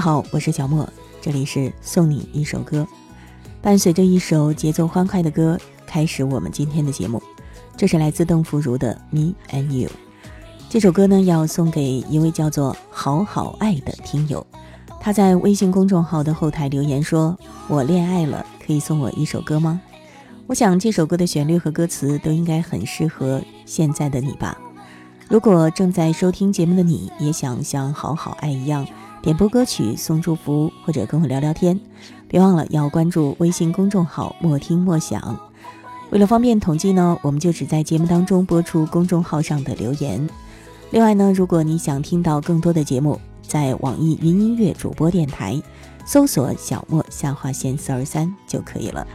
好，我是小莫，这里是送你一首歌，伴随着一首节奏欢快的歌，开始我们今天的节目。这是来自邓福如的《Me and You》这首歌呢，要送给一位叫做好好爱的听友。他在微信公众号的后台留言说：“我恋爱了，可以送我一首歌吗？”我想这首歌的旋律和歌词都应该很适合现在的你吧。如果正在收听节目的你也想像好好爱一样。点播歌曲、送祝福或者跟我聊聊天，别忘了要关注微信公众号“莫听莫想”。为了方便统计呢，我们就只在节目当中播出公众号上的留言。另外呢，如果你想听到更多的节目，在网易云音乐主播电台搜索“小莫下划线四二三”就可以了。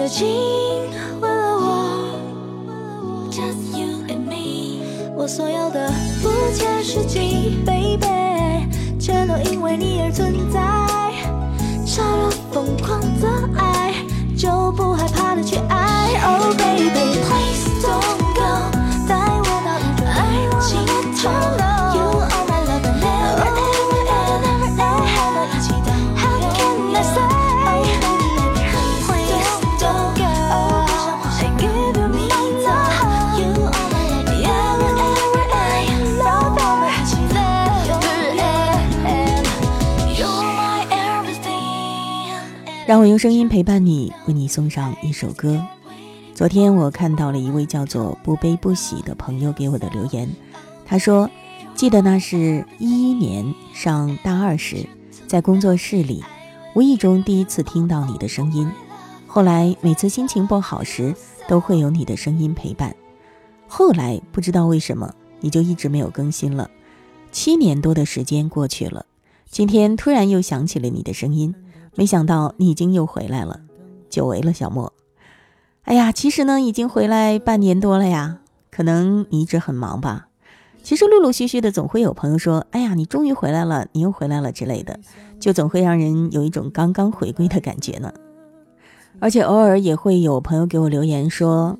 的情吻了我，Just you and me，我所有的不切实际，Baby，全都因为你而存在，超如疯狂的爱，就不害怕的去爱，Oh baby。让我用声音陪伴你，为你送上一首歌。昨天我看到了一位叫做“不悲不喜”的朋友给我的留言，他说：“记得那是一一年上大二时，在工作室里，无意中第一次听到你的声音。后来每次心情不好时，都会有你的声音陪伴。后来不知道为什么，你就一直没有更新了。七年多的时间过去了，今天突然又想起了你的声音。”没想到你已经又回来了，久违了，小莫。哎呀，其实呢，已经回来半年多了呀。可能你一直很忙吧。其实陆陆续续的，总会有朋友说：“哎呀，你终于回来了，你又回来了”之类的，就总会让人有一种刚刚回归的感觉呢。而且偶尔也会有朋友给我留言说：“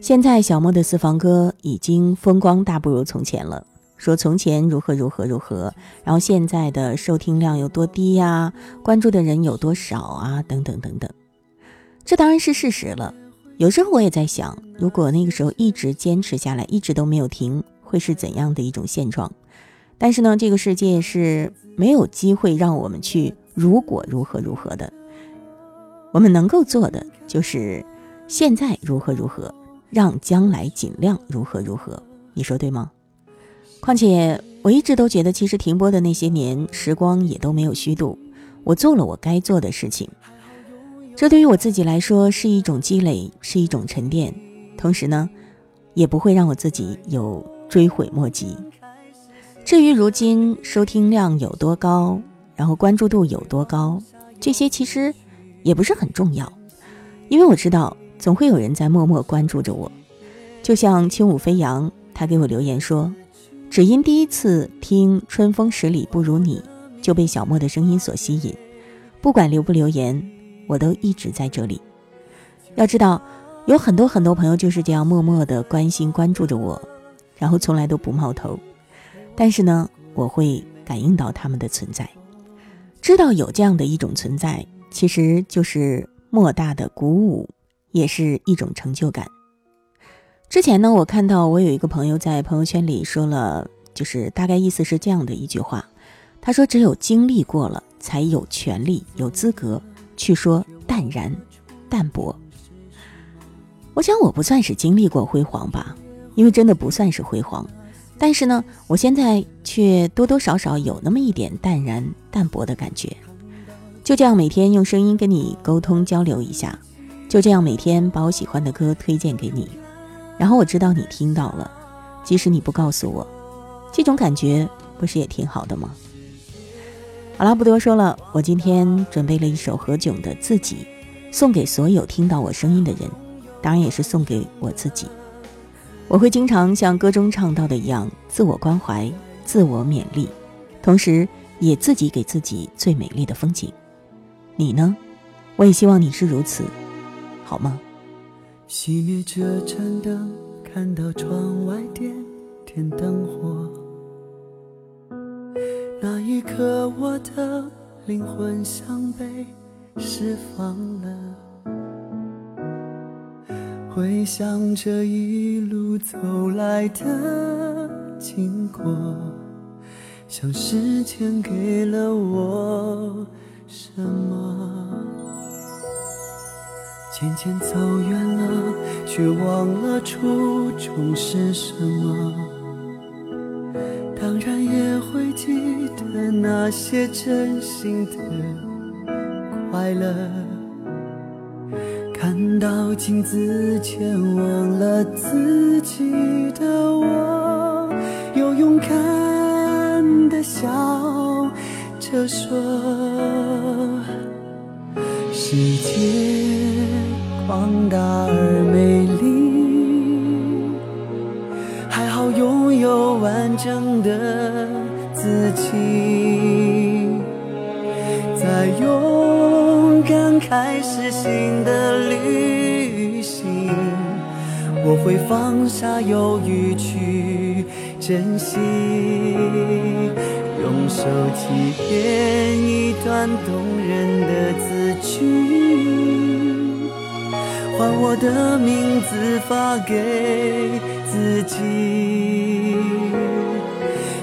现在小莫的私房歌已经风光大不如从前了。”说从前如何如何如何，然后现在的收听量有多低呀？关注的人有多少啊？等等等等，这当然是事实了。有时候我也在想，如果那个时候一直坚持下来，一直都没有停，会是怎样的一种现状？但是呢，这个世界是没有机会让我们去如果如何如何的。我们能够做的就是现在如何如何，让将来尽量如何如何。你说对吗？况且我一直都觉得，其实停播的那些年，时光也都没有虚度。我做了我该做的事情，这对于我自己来说是一种积累，是一种沉淀。同时呢，也不会让我自己有追悔莫及。至于如今收听量有多高，然后关注度有多高，这些其实也不是很重要，因为我知道总会有人在默默关注着我。就像轻舞飞扬，他给我留言说：“只因第一次听《春风十里不如你》，就被小莫的声音所吸引。不管留不留言，我都一直在这里。要知道，有很多很多朋友就是这样默默的关心关注着我，然后从来都不冒头。但是呢，我会感应到他们的存在。”知道有这样的一种存在，其实就是莫大的鼓舞，也是一种成就感。之前呢，我看到我有一个朋友在朋友圈里说了，就是大概意思是这样的一句话：他说，只有经历过了，才有权利、有资格去说淡然、淡泊。我想我不算是经历过辉煌吧，因为真的不算是辉煌。但是呢，我现在却多多少少有那么一点淡然淡泊的感觉。就这样每天用声音跟你沟通交流一下，就这样每天把我喜欢的歌推荐给你，然后我知道你听到了，即使你不告诉我，这种感觉不是也挺好的吗？好了，不多说了，我今天准备了一首何炅的《自己》，送给所有听到我声音的人，当然也是送给我自己。我会经常像歌中唱到的一样，自我关怀、自我勉励，同时也自己给自己最美丽的风景。你呢？我也希望你是如此，好吗？熄灭这盏灯，看到窗外点点灯火，那一刻我的灵魂像被释放了。回想这一路走来的经过，像时间给了我什么？渐渐走远了，却忘了初衷是什么。当然也会记得那些真心的快乐。看到镜子前忘了自己的我，又勇敢的笑着说：世界大而美丽，还好拥有完整的自己，在勇敢开始新的旅行。我会放下犹豫去珍惜，用手机编一段动人的字句，换我的名字发给自己，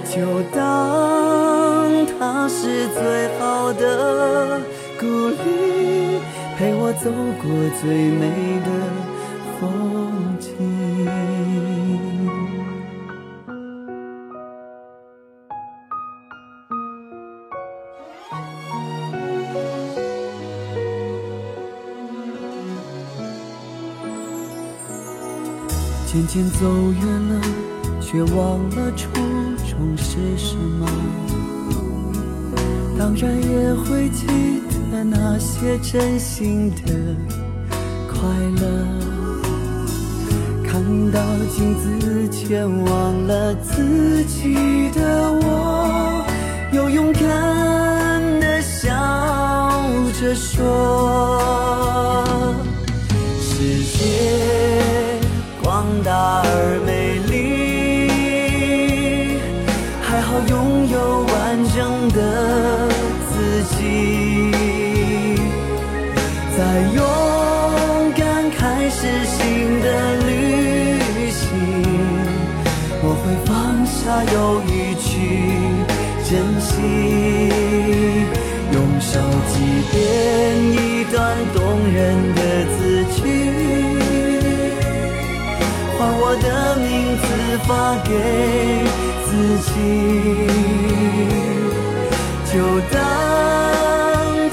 就当它是最好的鼓励，陪我走过最美的。渐渐走远了，却忘了初衷是什么。当然也会记得那些真心的快乐。看到镜子前忘了自己的我，又勇敢的笑着说：世界大而美发给自己，就当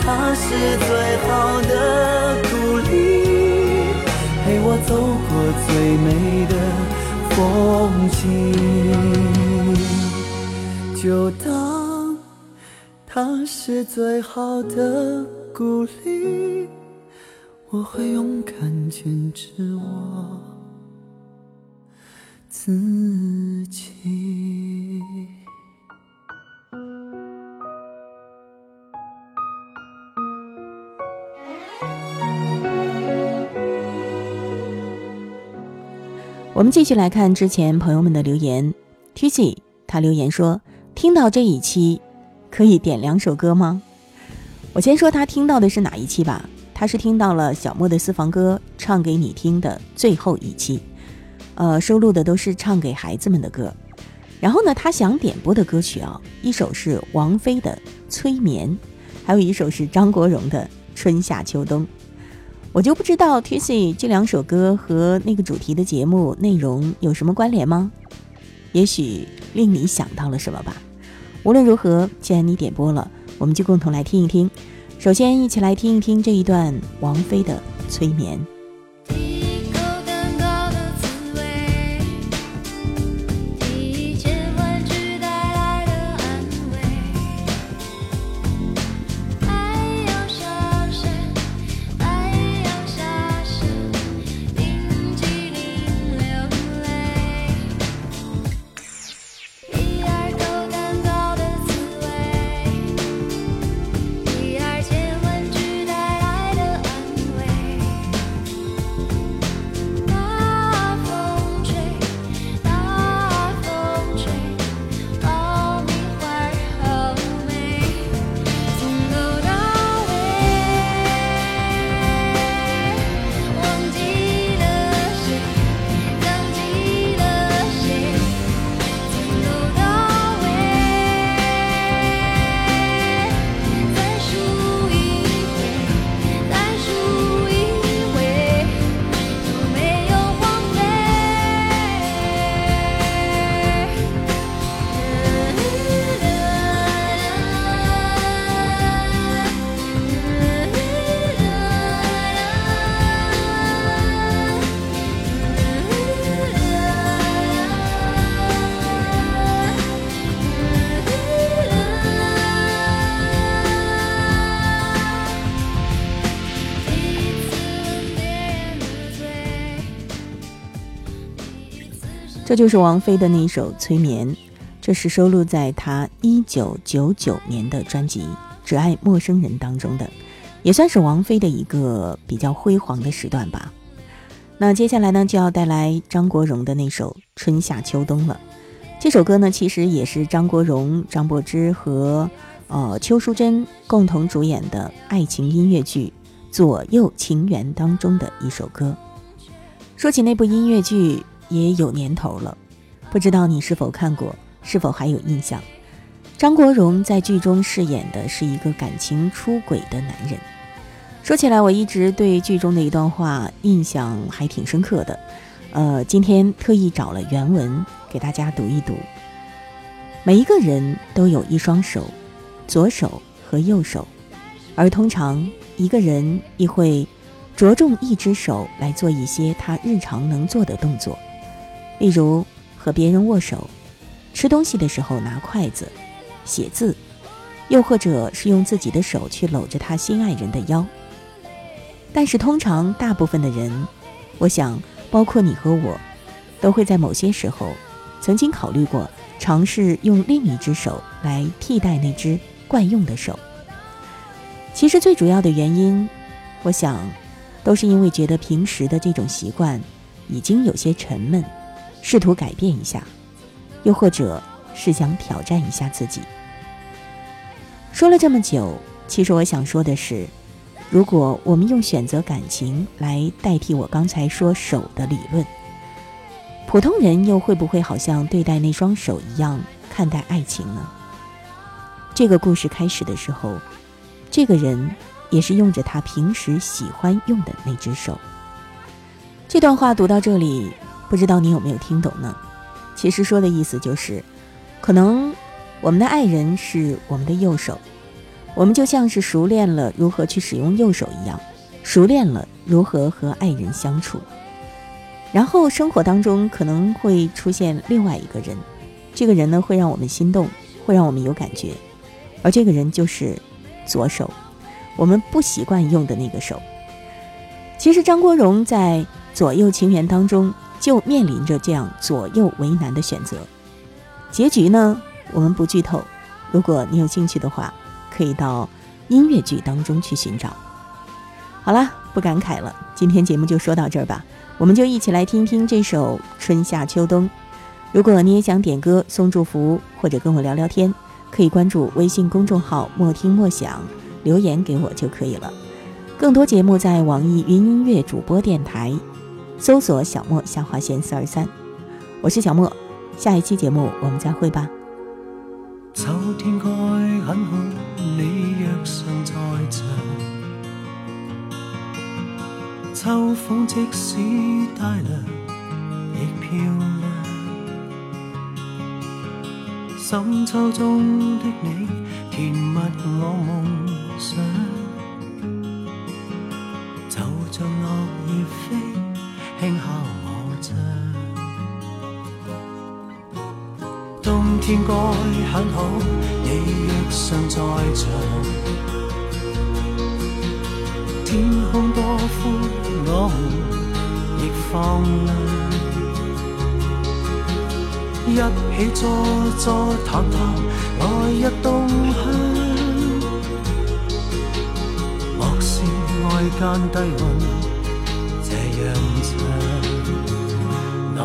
它是最好的鼓励，陪我走过最美的。风景，就当它是最好的鼓励，我会勇敢坚持我自己。我们继续来看之前朋友们的留言。Tizzy，他留言说：“听到这一期，可以点两首歌吗？”我先说他听到的是哪一期吧。他是听到了小莫的私房歌唱给你听的最后一期，呃，收录的都是唱给孩子们的歌。然后呢，他想点播的歌曲啊，一首是王菲的《催眠》，还有一首是张国荣的《春夏秋冬》。我就不知道 t i s y 这两首歌和那个主题的节目内容有什么关联吗？也许令你想到了什么吧。无论如何，既然你点播了，我们就共同来听一听。首先，一起来听一听这一段王菲的《催眠》。这就是王菲的那一首《催眠》，这是收录在她一九九九年的专辑《只爱陌生人》当中的，也算是王菲的一个比较辉煌的时段吧。那接下来呢，就要带来张国荣的那首《春夏秋冬》了。这首歌呢，其实也是张国荣、张柏芝和呃邱淑贞共同主演的爱情音乐剧《左右情缘》当中的一首歌。说起那部音乐剧。也有年头了，不知道你是否看过，是否还有印象？张国荣在剧中饰演的是一个感情出轨的男人。说起来，我一直对剧中的一段话印象还挺深刻的。呃，今天特意找了原文给大家读一读。每一个人都有一双手，左手和右手，而通常一个人亦会着重一只手来做一些他日常能做的动作。例如和别人握手，吃东西的时候拿筷子，写字，又或者是用自己的手去搂着他心爱人的腰。但是通常大部分的人，我想包括你和我，都会在某些时候，曾经考虑过尝试用另一只手来替代那只惯用的手。其实最主要的原因，我想，都是因为觉得平时的这种习惯已经有些沉闷。试图改变一下，又或者是想挑战一下自己。说了这么久，其实我想说的是，如果我们用选择感情来代替我刚才说手的理论，普通人又会不会好像对待那双手一样看待爱情呢？这个故事开始的时候，这个人也是用着他平时喜欢用的那只手。这段话读到这里。不知道你有没有听懂呢？其实说的意思就是，可能我们的爱人是我们的右手，我们就像是熟练了如何去使用右手一样，熟练了如何和爱人相处。然后生活当中可能会出现另外一个人，这个人呢会让我们心动，会让我们有感觉，而这个人就是左手，我们不习惯用的那个手。其实张国荣在《左右情缘》当中就面临着这样左右为难的选择。结局呢，我们不剧透。如果你有兴趣的话，可以到音乐剧当中去寻找。好了，不感慨了，今天节目就说到这儿吧。我们就一起来听听这首《春夏秋冬》。如果你也想点歌、送祝福，或者跟我聊聊天，可以关注微信公众号“莫听莫想”，留言给我就可以了。更多节目在网易云音乐主播电台搜索“小莫下划线四二三”，我是小莫。下一期节目我们再会吧。秋天该很好，你若尚在场。秋风即使带凉，亦漂亮。深秋中的你，甜蜜我梦想。天该很好，你若尚在场。天空多宽，我们亦放亮。一起坐坐谈谈，来日动向。爱间低温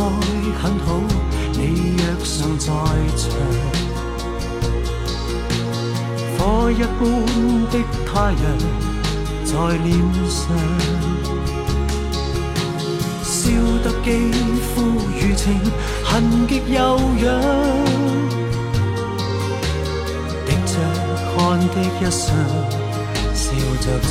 天该很好，你若尚在场。火一般的太阳在脸上，烧得肌肤如情，痕极悠扬，滴着汗的一双。笑着唱，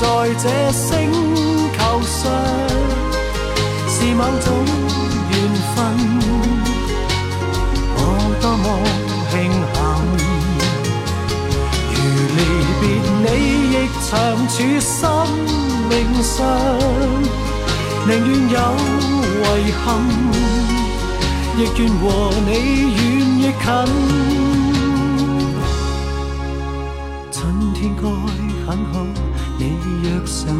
在这星球上，是某种。缘分，我多么庆幸。如离别你，亦长处生命上。宁愿有遗憾，亦愿和你远亦近。